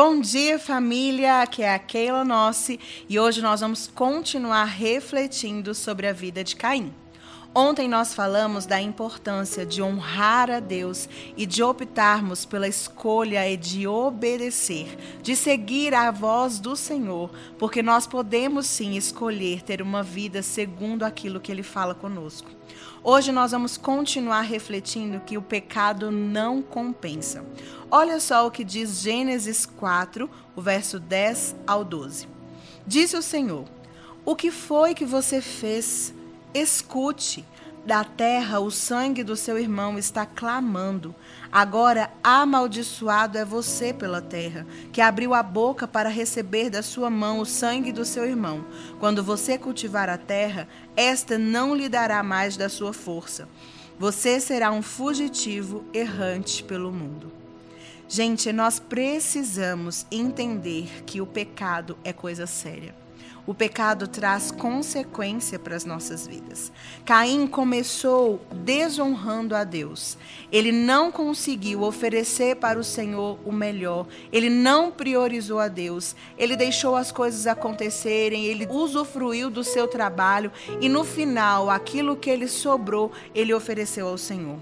Bom dia, família! Aqui é a Keila Nossi e hoje nós vamos continuar refletindo sobre a vida de Caim. Ontem nós falamos da importância de honrar a Deus e de optarmos pela escolha e de obedecer, de seguir a voz do Senhor, porque nós podemos sim escolher ter uma vida segundo aquilo que Ele fala conosco. Hoje nós vamos continuar refletindo que o pecado não compensa. Olha só o que diz Gênesis 4, o verso 10 ao 12. Disse o Senhor: O que foi que você fez? Escute, da terra o sangue do seu irmão está clamando. Agora amaldiçoado é você pela terra, que abriu a boca para receber da sua mão o sangue do seu irmão. Quando você cultivar a terra, esta não lhe dará mais da sua força. Você será um fugitivo errante pelo mundo. Gente, nós precisamos entender que o pecado é coisa séria. O pecado traz consequência para as nossas vidas. Caim começou desonrando a Deus. Ele não conseguiu oferecer para o Senhor o melhor. Ele não priorizou a Deus. Ele deixou as coisas acontecerem, ele usufruiu do seu trabalho e no final, aquilo que ele sobrou, ele ofereceu ao Senhor.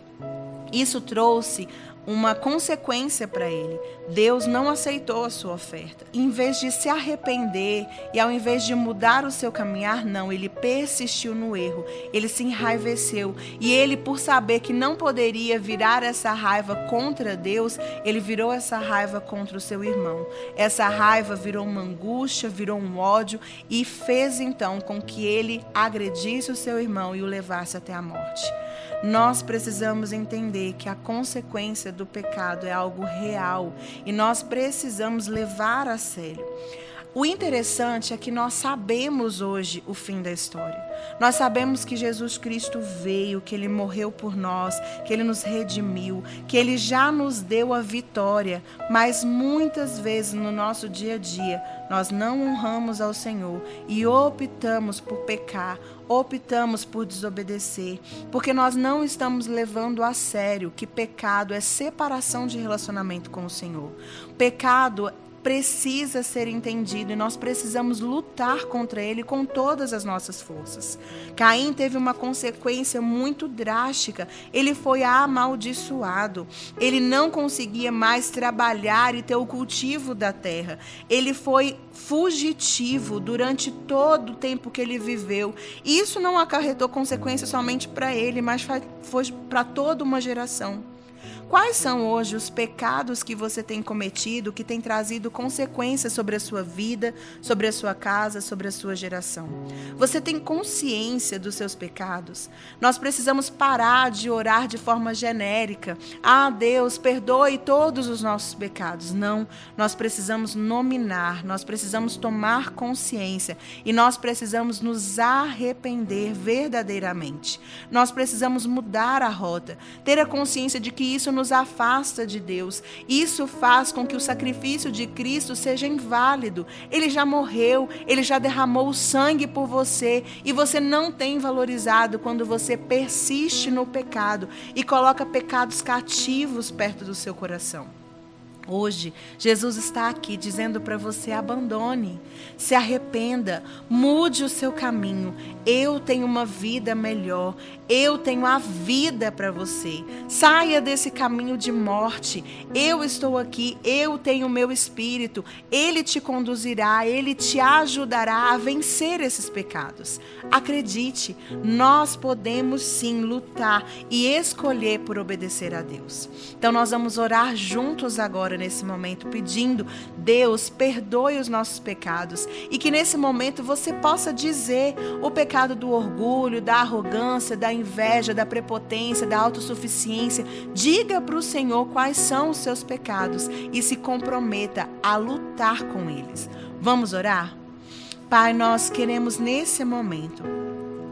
Isso trouxe uma consequência para ele. Deus não aceitou a sua oferta. Em vez de se arrepender e ao invés de mudar o seu caminhar, não, ele persistiu no erro. Ele se enraiveceu e ele, por saber que não poderia virar essa raiva contra Deus, ele virou essa raiva contra o seu irmão. Essa raiva virou uma angústia, virou um ódio e fez então com que ele agredisse o seu irmão e o levasse até a morte. Nós precisamos entender que a consequência do pecado é algo real e nós precisamos levar a sério. O interessante é que nós sabemos hoje o fim da história. Nós sabemos que Jesus Cristo veio, que ele morreu por nós, que ele nos redimiu, que ele já nos deu a vitória, mas muitas vezes no nosso dia a dia nós não honramos ao Senhor e optamos por pecar, optamos por desobedecer, porque nós não estamos levando a sério que pecado é separação de relacionamento com o Senhor. Pecado precisa ser entendido e nós precisamos lutar contra ele com todas as nossas forças. Caim teve uma consequência muito drástica. Ele foi amaldiçoado. Ele não conseguia mais trabalhar e ter o cultivo da terra. Ele foi fugitivo durante todo o tempo que ele viveu. Isso não acarretou consequências somente para ele, mas foi para toda uma geração. Quais são hoje os pecados que você tem cometido que tem trazido consequências sobre a sua vida, sobre a sua casa, sobre a sua geração? Você tem consciência dos seus pecados? Nós precisamos parar de orar de forma genérica. Ah, Deus, perdoe todos os nossos pecados. Não, nós precisamos nominar, nós precisamos tomar consciência e nós precisamos nos arrepender verdadeiramente. Nós precisamos mudar a rota, ter a consciência de que isso nos afasta de Deus. Isso faz com que o sacrifício de Cristo seja inválido. Ele já morreu, ele já derramou o sangue por você e você não tem valorizado quando você persiste no pecado e coloca pecados cativos perto do seu coração. Hoje, Jesus está aqui dizendo para você: abandone, se arrependa, mude o seu caminho. Eu tenho uma vida melhor, eu tenho a vida para você. Saia desse caminho de morte. Eu estou aqui, eu tenho o meu espírito. Ele te conduzirá, ele te ajudará a vencer esses pecados. Acredite, nós podemos sim lutar e escolher por obedecer a Deus. Então, nós vamos orar juntos agora nesse momento, pedindo: Deus, perdoe os nossos pecados. E que nesse momento você possa dizer o pecado do orgulho, da arrogância, da inveja, da prepotência, da autossuficiência. Diga para o Senhor quais são os seus pecados e se comprometa a lutar com eles. Vamos orar? Pai, nós queremos nesse momento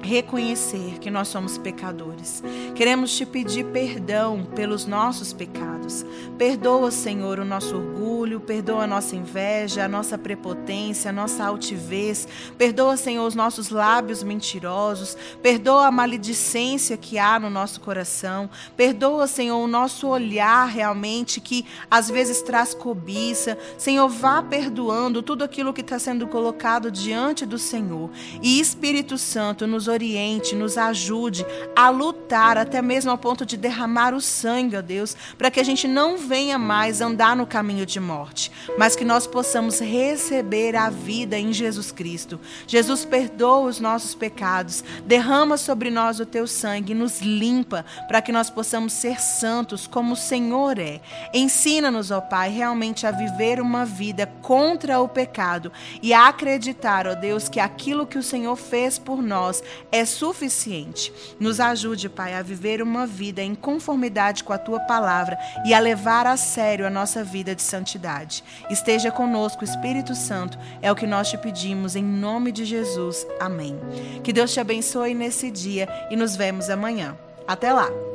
reconhecer que nós somos pecadores. Queremos te pedir perdão pelos nossos pecados. Perdoa, Senhor, o nosso orgulho, perdoa a nossa inveja, a nossa prepotência, a nossa altivez. Perdoa, Senhor, os nossos lábios mentirosos. Perdoa a maledicência que há no nosso coração. Perdoa, Senhor, o nosso olhar realmente que às vezes traz cobiça. Senhor, vá perdoando tudo aquilo que está sendo colocado diante do Senhor. E Espírito Santo, nos oriente, nos ajude a lutar até mesmo ao ponto de derramar o sangue, ó Deus, para que a gente não venha mais andar no caminho de morte, mas que nós possamos receber a vida em Jesus Cristo. Jesus perdoa os nossos pecados, derrama sobre nós o teu sangue, nos limpa para que nós possamos ser santos como o Senhor é. Ensina-nos, ó Pai, realmente a viver uma vida contra o pecado e a acreditar, ó Deus, que aquilo que o Senhor fez por nós é suficiente. Nos ajude, Pai, a viver uma vida em conformidade com a tua palavra e a levar a sério a nossa vida de santidade. Esteja conosco, Espírito Santo, é o que nós te pedimos em nome de Jesus. Amém. Que Deus te abençoe nesse dia e nos vemos amanhã. Até lá!